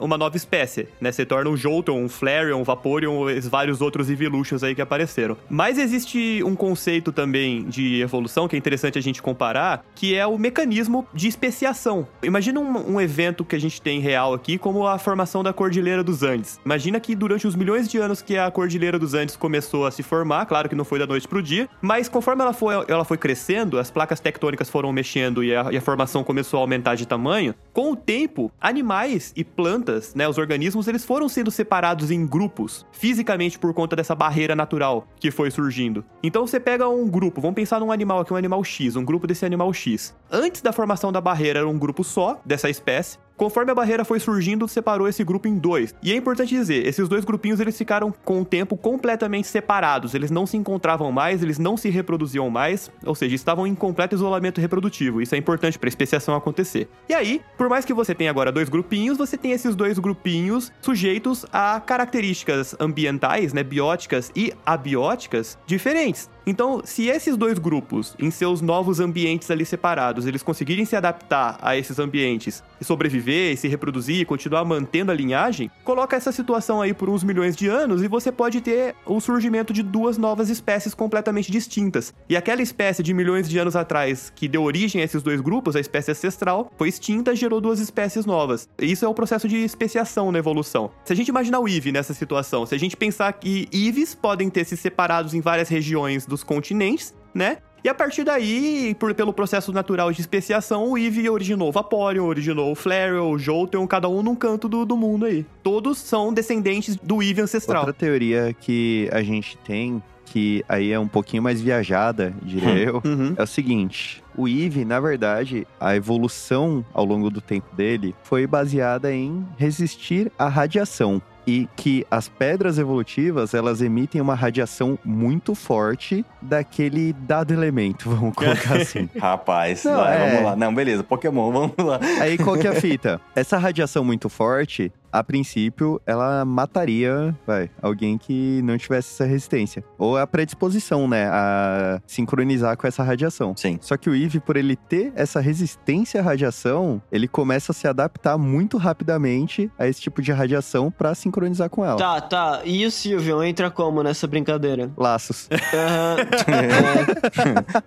uma nova espécie, né? Você torna um Jolteon, um Flareon, um Vaporeon, os vários outros Evolutions aí que apareceram. Mas existe um conceito também de evolução que é interessante a gente comparar, que é o mecanismo de especiação. Imagina um, um evento que a gente tem real aqui, como a formação da Cordilheira dos Andes. Imagina que durante os milhões de anos que a Cordilheira dos Andes começou a se formar, claro que não foi da noite pro dia, mas conforme ela foi, ela foi crescendo, as placas tectônicas foram mexendo e a, e a formação começou a aumentar de tamanho, com o tempo, animais e plantas, né, os organismos, eles foram sendo separados em grupos, fisicamente por conta dessa barreira natural que foi surgindo. Então você pega um grupo, vamos pensar num animal aqui, um animal X, um grupo desse animal X. Antes da formação da barreira era um grupo só dessa espécie, Conforme a barreira foi surgindo, separou esse grupo em dois. E é importante dizer, esses dois grupinhos eles ficaram com o tempo completamente separados. Eles não se encontravam mais, eles não se reproduziam mais, ou seja, estavam em completo isolamento reprodutivo. Isso é importante para a especiação acontecer. E aí, por mais que você tenha agora dois grupinhos, você tem esses dois grupinhos sujeitos a características ambientais, né, bióticas e abióticas diferentes. Então, se esses dois grupos, em seus novos ambientes ali separados, eles conseguirem se adaptar a esses ambientes e sobreviver, e se reproduzir e continuar mantendo a linhagem, coloca essa situação aí por uns milhões de anos e você pode ter o surgimento de duas novas espécies completamente distintas. E aquela espécie de milhões de anos atrás que deu origem a esses dois grupos, a espécie ancestral, foi extinta e gerou duas espécies novas. Isso é o processo de especiação na evolução. Se a gente imaginar o Eevee nessa situação, se a gente pensar que Eevees podem ter se separados em várias regiões dos continentes, né? E a partir daí, por- pelo processo natural de especiação, o Eevee originou o Vaporeon, originou o Flareon, o Jolteon, cada um num canto do, do mundo aí. Todos são descendentes do Eevee ancestral. Outra teoria que a gente tem, que aí é um pouquinho mais viajada, diria eu, Uhum. é o seguinte. O Eve, na verdade, a evolução ao longo do tempo dele foi baseada em resistir à radiação. E que as pedras evolutivas, elas emitem uma radiação muito forte daquele dado elemento, vamos colocar assim. Rapaz, Não, vai, é. vamos lá. Não, beleza, Pokémon, vamos lá. Aí qual que é a fita? Essa radiação muito forte, a princípio, ela mataria, vai, alguém que não tivesse essa resistência. Ou a predisposição, né, a sincronizar com essa radiação. Sim. Só que o Eve, por ele ter essa resistência à radiação, ele começa a se adaptar muito rapidamente a esse tipo de radiação pra sincronizar com ela. Tá, tá. E o Silvio entra como nessa brincadeira? Laços. Aham.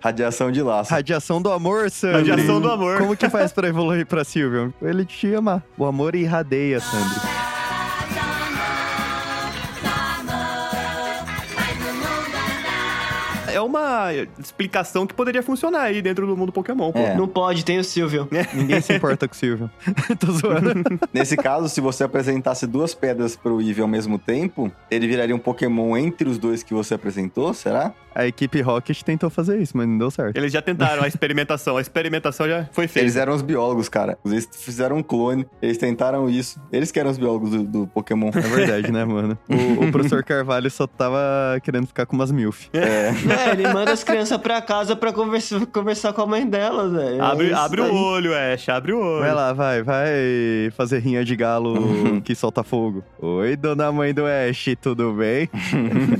Radiação de laço. Radiação do amor, Sandro. Radiação do amor. Como que faz pra evoluir pra Silvio? Ele te ama. O amor irradeia, Sandro. É uma explicação que poderia funcionar aí dentro do mundo Pokémon, pô. É. Não pode, tem o Silvio. Ninguém se importa com o Silvio. Tô zoando. Nesse caso, se você apresentasse duas pedras pro Eevee ao mesmo tempo, ele viraria um Pokémon entre os dois que você apresentou, será? A equipe Rocket tentou fazer isso, mas não deu certo. Eles já tentaram a experimentação. A experimentação já foi feita. Eles eram os biólogos, cara. Eles fizeram um clone, eles tentaram isso. Eles que eram os biólogos do, do Pokémon. É verdade, né, mano? O, o professor Carvalho só tava querendo ficar com umas milf. É. É, ele manda as crianças pra casa pra conversar, conversar com a mãe delas, velho. Abre, É abre o olho, Ash, abre o olho. Vai lá, vai, vai fazer rinha de galo que solta fogo. Oi, dona mãe do Ash, tudo bem?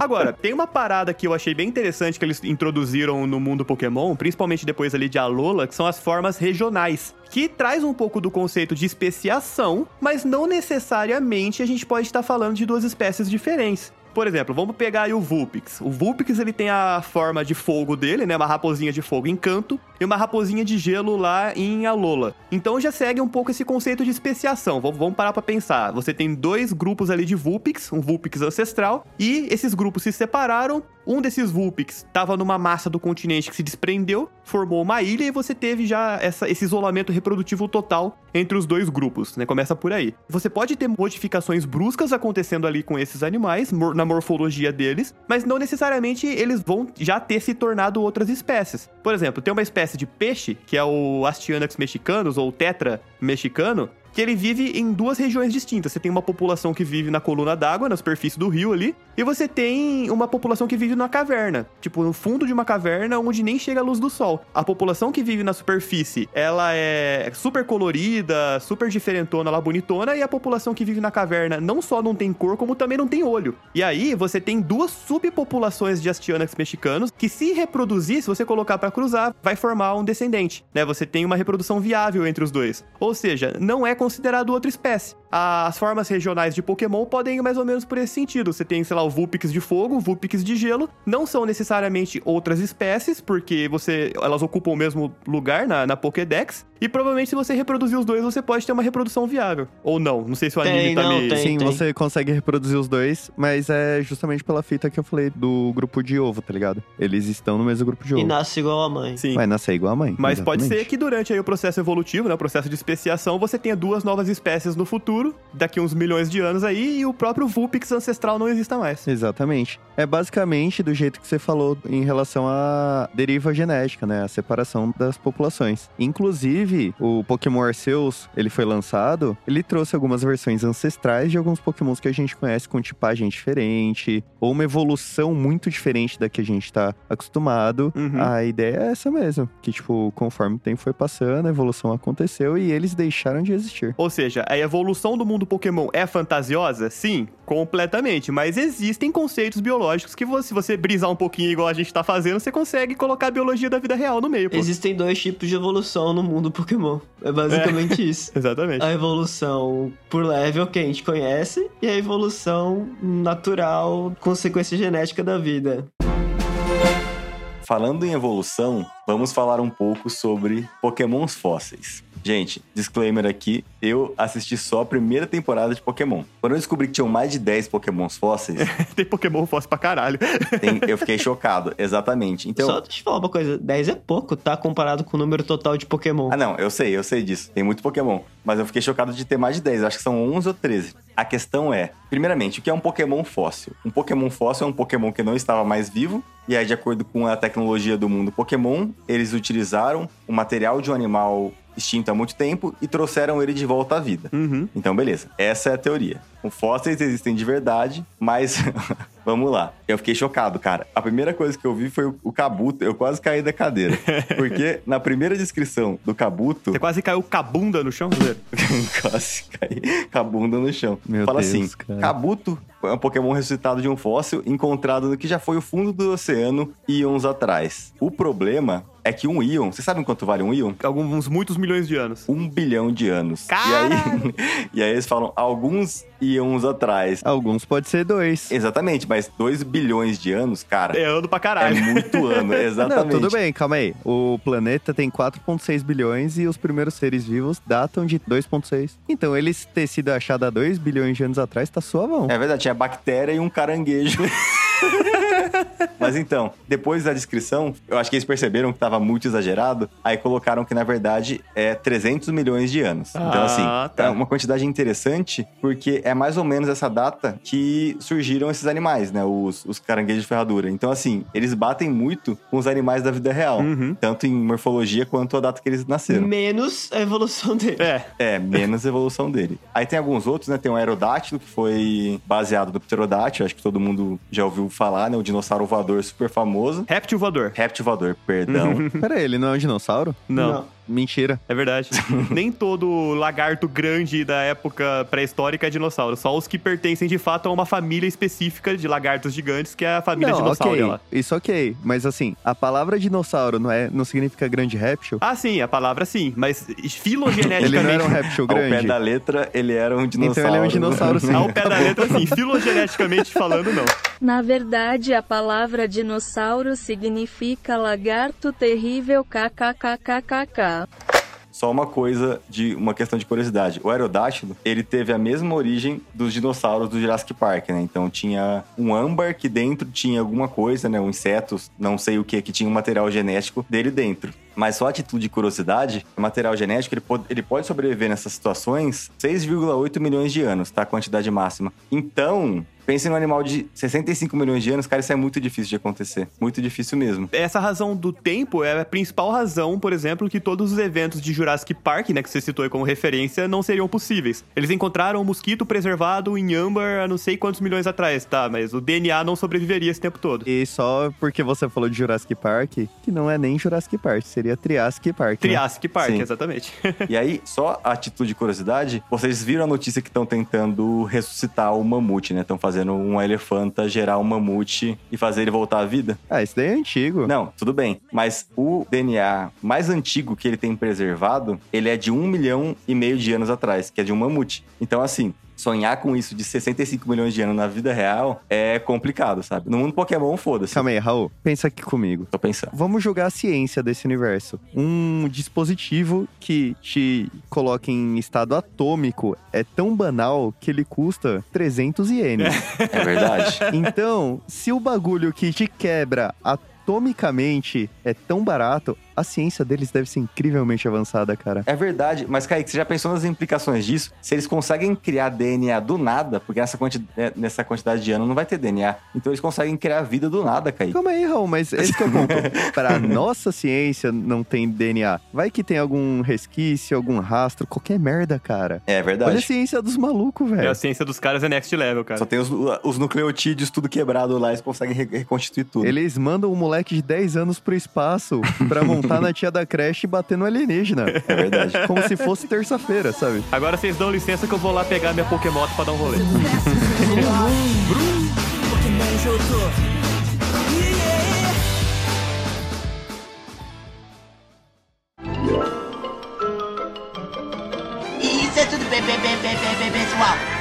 Agora, tem uma parada que eu achei bem interessante que eles introduziram no mundo Pokémon, principalmente depois ali de Alola, que são as formas regionais. Que traz um pouco do conceito de especiação, mas não necessariamente a gente pode estar falando de duas espécies diferentes. Por exemplo, vamos pegar aí o Vulpix. O Vulpix, ele tem a forma de fogo dele, né? Uma raposinha de fogo em canto e uma raposinha de gelo lá em Alola. Então já segue um pouco esse conceito de especiação. Vamos parar pra pensar. Você tem dois grupos ali de Vulpix, um Vulpix ancestral, e esses grupos se separaram. Um desses Vulpix estava numa massa do continente que se desprendeu, formou uma ilha e você teve já essa- esse isolamento reprodutivo total entre os dois grupos, né? Começa por aí. Você pode ter modificações bruscas acontecendo ali com esses animais, mor- na morfologia deles, mas não necessariamente eles vão já ter se tornado outras espécies. Por exemplo, tem uma espécie de peixe, que é o Astyanax mexicanus, ou tetra mexicano, que ele vive em duas regiões distintas. Você tem uma população que vive na coluna d'água, na superfície do rio ali, e você tem uma população que vive na caverna, tipo no fundo de uma caverna onde nem chega a luz do sol. A população que vive na superfície, ela é super colorida, super diferentona, lá bonitona, e a população que vive na caverna não só não tem cor, como também não tem olho. E aí você tem duas subpopulações de Astyanax mexicanos que se reproduzir, se você colocar pra cruzar, vai formar um descendente, né? Você tem uma reprodução viável entre os dois. Ou seja, não é considerado outra espécie. As formas regionais de Pokémon podem ir mais ou menos por esse sentido. Você tem, sei lá, o Vulpix de fogo, o Vulpix de gelo. Não são necessariamente outras espécies, porque você elas ocupam o mesmo lugar na, na Pokédex. E provavelmente, se você reproduzir os dois, você pode ter uma reprodução viável. Ou não. Não sei se o Tem, anime tá não, me. tem. Sim, você consegue reproduzir os dois, mas é justamente pela fita que eu falei do grupo de ovo, tá ligado? Eles estão no mesmo grupo de E ovo. nasce igual a mãe. Sim. Vai nascer igual a mãe. Mas pode exatamente. ser que durante aí o processo evolutivo, né, o processo de especiação, você tenha duas novas espécies no futuro, daqui uns milhões de anos aí, e o próprio Vulpix ancestral não exista mais. Exatamente. É basicamente do jeito que você falou em relação à deriva genética, né? A separação das populações. Inclusive, o Pokémon Arceus, ele foi lançado, ele trouxe algumas versões ancestrais de alguns Pokémons que a gente conhece com tipagem diferente, ou uma evolução muito diferente da que a gente tá acostumado. Uhum. A ideia é essa mesmo, que tipo, conforme o tempo foi passando, a evolução aconteceu e eles deixaram de existir. Ou seja, a evolução do mundo Pokémon é fantasiosa? Sim, completamente. Mas existem conceitos biológicos que, você- se você brisar um pouquinho igual a gente tá fazendo, você consegue colocar a biologia da vida real no meio, pô. Existem dois tipos de evolução no mundo Pokémon. É basicamente isso. Exatamente. A evolução por level que a gente conhece e a evolução natural, consequência genética da vida. Falando em evolução, vamos falar um pouco sobre Pokémons fósseis. Gente, disclaimer aqui, eu assisti só a primeira temporada de Pokémon. Quando eu descobri que tinham mais de 10 Pokémons fósseis, Tem Pokémon fóssil pra caralho. tem- eu fiquei chocado, exatamente. Então, Só deixa eu falar uma coisa: 10 é pouco, tá? Comparado com o número total de Pokémon. Ah, não, eu sei, eu sei disso. Tem muito Pokémon. Mas eu fiquei chocado de ter mais de 10. Acho que são 11 ou 13. A questão é, primeiramente, o que é um Pokémon fóssil? Um Pokémon fóssil é um Pokémon que não estava mais vivo. E aí, de acordo com a tecnologia do mundo Pokémon, eles utilizaram o material de um animal extinto há muito tempo e trouxeram ele de volta à vida. Uhum. Então, beleza. Essa é a teoria. Os fósseis existem de verdade, mas vamos lá. Eu fiquei chocado, cara. A primeira coisa que eu vi foi o- o Kabuto. Eu quase caí da cadeira. Porque na primeira descrição do Kabuto, Você quase caiu cabunda no chão, Zé. quase caí com a bunda no chão. Meu Fala Deus, assim: cara. Kabuto é um Pokémon ressuscitado de um fóssil encontrado no que já foi o fundo do oceano íons atrás. O problema é que um íon, vocês sabem quanto vale um íon? Alguns muitos milhões de anos. Um bilhão de anos. E Caralho! aí, e aí eles falam alguns íons atrás. Alguns pode ser dois. Exatamente, mas 2 bilhões de anos, cara, É ano pra é, caralho. muito ano, Não, exatamente. tudo bem, calma aí. O planeta tem 4,6 bilhões e os primeiros seres vivos datam de 2,6. Então, eles ter sido achados há 2 bilhões de anos atrás tá suavão. É verdade, tinha bactéria e um caranguejo. Mas então, depois da descrição, eu acho que eles perceberam que tava muito exagerado, aí colocaram que na verdade é 300 milhões de anos. então, Ah, assim, tá. é uma quantidade interessante, porque é mais ou menos essa data que surgiram esses animais, né? Os, os caranguejos de ferradura. Então, assim, eles batem muito com os animais da vida real, Uhum. tanto em morfologia quanto a data que eles nasceram. Menos a evolução dele. É. É, menos evolução dele. Aí tem alguns outros, né? Tem o aerodátilo, que foi baseado no pterodátilo, acho que todo mundo já ouviu falar, né? O dinossauro voador super famoso. Réptil voador. Réptil voador, perdão. Pera aí, ele não é um dinossauro? Não. Mentira. É verdade. Nem todo lagarto grande da época pré-histórica é dinossauro. Só os que pertencem de fato a uma família específica de lagartos gigantes, que é a família não, dinossauro ok. lá. Isso ok. Mas assim, a palavra dinossauro não, é, não significa grande réptil? Ah, sim, a palavra sim, mas filogeneticamente. Ele não era um réptil Ao pé grande? da letra, ele era um dinossauro. Então ele é um dinossauro sim. Ao pé da letra, sim. Filogeneticamente falando, não. Na verdade, a palavra dinossauro significa lagarto terrível Só uma coisa de uma questão de curiosidade. O aerodátilo, ele teve a mesma origem dos dinossauros do Jurassic Park, né? Então tinha um âmbar que dentro tinha alguma coisa, né? Um inseto, não sei o que, que tinha um material genético dele dentro. Mas só a título de curiosidade, o material genético ele pode, ele pode sobreviver nessas situações 6,8 milhões de anos, tá? A quantidade máxima. Então, pense num animal de 65 milhões de anos, cara, isso é muito difícil de acontecer. Muito difícil mesmo. Essa razão do tempo é a principal razão, por exemplo, que todos os eventos de Jurassic Park, né, que você citou aí como referência, não seriam possíveis. Eles encontraram um mosquito preservado em âmbar há não sei quantos milhões atrás, tá? Mas o DNA não sobreviveria esse tempo todo. E só porque você falou de Jurassic Park, que não é nem Jurassic Park, seria Triassic Park. né? Triassic Park, Sim. exatamente. E aí, só a título de curiosidade, vocês viram a notícia que estão tentando ressuscitar o mamute, né? Estão fazendo um elefanta gerar um mamute e fazer ele voltar à vida? Ah, isso daí é antigo. Não, tudo bem. Mas o DNA mais antigo que ele tem preservado, ele é de um milhão e meio de anos atrás, que é de um mamute. Então, assim, sonhar com isso de 65 milhões de anos na vida real é complicado, sabe? No mundo Pokémon, foda-se. Calma aí, Raul. Pensa aqui comigo. Tô pensando. Vamos jogar a ciência desse universo. Um dispositivo que te coloca em estado atômico é tão banal que ele custa 300 ienes. É verdade. Então, se o bagulho que te quebra atomicamente é tão barato, a ciência deles deve ser incrivelmente avançada, cara. É verdade, mas Kaique, você já pensou nas implicações disso? Se eles conseguem criar DNA do nada, porque nessa, quanti é, nessa quantidade de anos não vai ter DNA, então eles conseguem criar vida do nada, Kaique. Calma aí, Raul, mas esse que é o ponto. Para nossa ciência não tem DNA. Vai que tem algum resquício, algum rastro, qualquer merda, cara. É Olha a verdade. ciência dos malucos, É, velho. a ciência dos caras é next level, cara. Só tem os, os nucleotídeos tudo quebrado lá, eles conseguem re- reconstituir tudo. Eles mandam um moleque de 10 anos pro espaço pra montar na tia da creche e bater no alienígena. É verdade. Como se fosse terça-feira, sabe? Agora vocês dão licença que eu vou lá pegar minha Pokémon pra dar um rolê. Isso é tudo bem, bem, bem, bem, bem, bem, pessoal.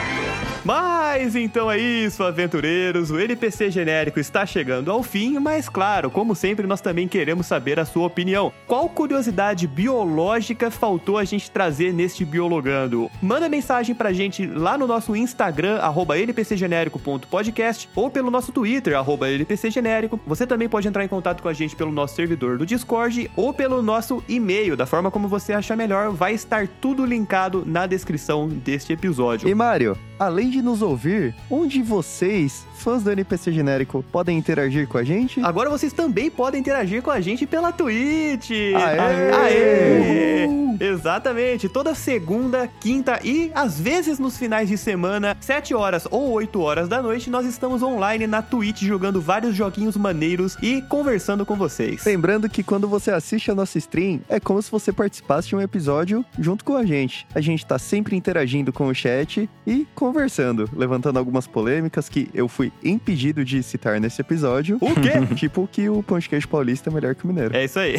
Mas então é isso, aventureiros. O NPC genérico está chegando ao fim, mas claro, como sempre, nós também queremos saber a sua opinião. Qual curiosidade biológica faltou a gente trazer neste Biologando? Manda mensagem pra gente lá no nosso Instagram, npcgenérico.podcast, ou pelo nosso Twitter, npcgenérico. Você também pode entrar em contato com a gente pelo nosso servidor do Discord ou pelo nosso e-mail, da forma como você achar melhor. Vai estar tudo linkado na descrição deste episódio. E Mário, além de nos ouvir, onde vocês, fãs do NPC genérico, podem interagir com a gente? Agora vocês também podem interagir com a gente pela Twitch. Aê! Aê! Uhul! Exatamente. Toda segunda, quinta e às vezes nos finais de semana, 7 horas ou 8 horas da noite, nós estamos online na Twitch jogando vários joguinhos maneiros e conversando com vocês. Lembrando que quando você assiste a nossa stream, é como se você participasse de um episódio junto com a gente. A gente tá sempre interagindo com o chat e conversando, levantando algumas polêmicas que eu fui impedido de citar nesse episódio. O quê? tipo que o pão de queijo paulista é melhor que o mineiro. É isso aí.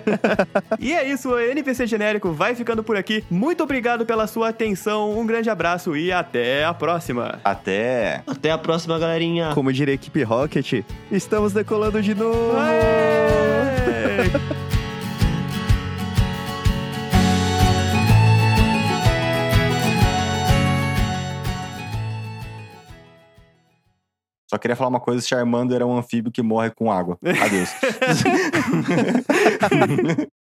e é isso, o NPC Genérico vai ficando por aqui. Muito obrigado pela sua atenção, um grande abraço e até a próxima. Até. Até a próxima, galerinha. Como diria a equipe Rocket, estamos decolando de novo! Só queria falar uma coisa: Charmander é um anfíbio que morre com água. Adeus.